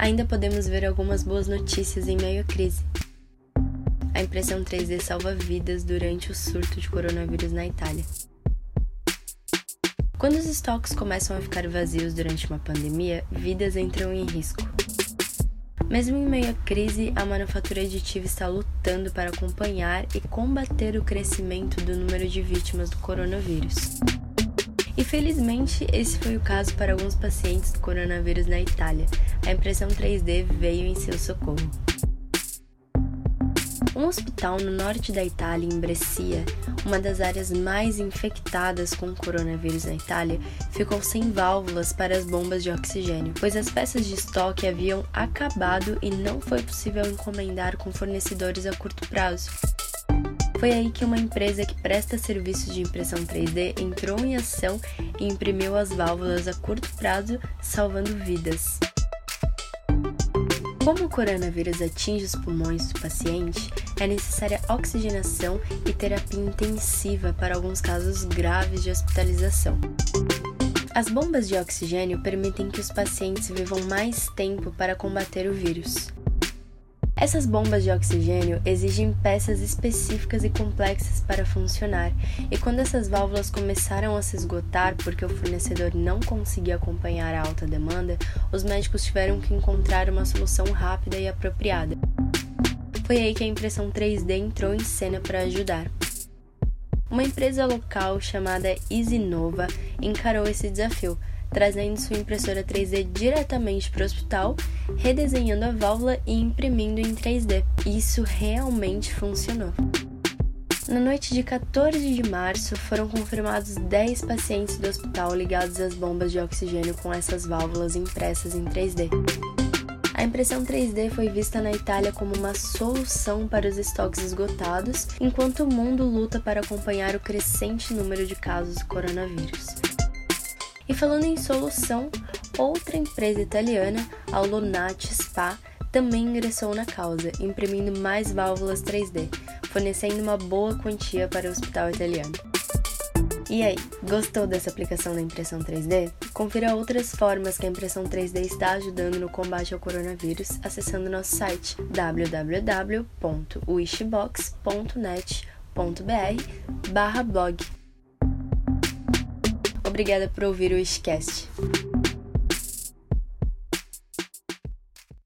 ainda podemos ver algumas boas notícias em meio à crise. A impressão 3D salva vidas durante o surto de coronavírus na Itália. Quando os estoques começam a ficar vazios durante uma pandemia, vidas entram em risco. Mesmo em meio à crise, a manufatura aditiva está lutando para acompanhar e combater o crescimento do número de vítimas do coronavírus. E felizmente, esse foi o caso para alguns pacientes do coronavírus na Itália. A impressão 3D veio em seu socorro. Um hospital no norte da Itália, em Brescia, uma das áreas mais infectadas com o coronavírus na Itália, ficou sem válvulas para as bombas de oxigênio, pois as peças de estoque haviam acabado e não foi possível encomendar com fornecedores a curto prazo. Foi aí que uma empresa que presta serviços de impressão 3D entrou em ação e imprimiu as válvulas a curto prazo, salvando vidas. Como o coronavírus atinge os pulmões do paciente, é necessária oxigenação e terapia intensiva para alguns casos graves de hospitalização. As bombas de oxigênio permitem que os pacientes vivam mais tempo para combater o vírus. Essas bombas de oxigênio exigem peças específicas e complexas para funcionar, e quando essas válvulas começaram a se esgotar porque o fornecedor não conseguia acompanhar a alta demanda, os médicos tiveram que encontrar uma solução rápida e apropriada. Foi aí que a impressão 3D entrou em cena para ajudar. Uma empresa local chamada EasyNova encarou esse desafio, trazendo sua impressora 3D diretamente para o hospital, redesenhando a válvula e imprimindo em 3D. Isso realmente funcionou. Na noite de 14 de março, foram confirmados 10 pacientes do hospital ligados às bombas de oxigênio com essas válvulas impressas em 3D. A impressão 3D foi vista na Itália como uma solução para os estoques esgotados, enquanto o mundo luta para acompanhar o crescente número de casos do coronavírus. E falando em solução, outra empresa italiana, a Lonati Spa, também ingressou na causa, imprimindo mais válvulas 3D, fornecendo uma boa quantia para o hospital italiano. E aí, gostou dessa aplicação da impressão 3D? Confira outras formas que a impressão 3D está ajudando no combate ao coronavírus acessando nosso site www.wishbox.net.br/blog. Obrigada por ouvir o Wishcast.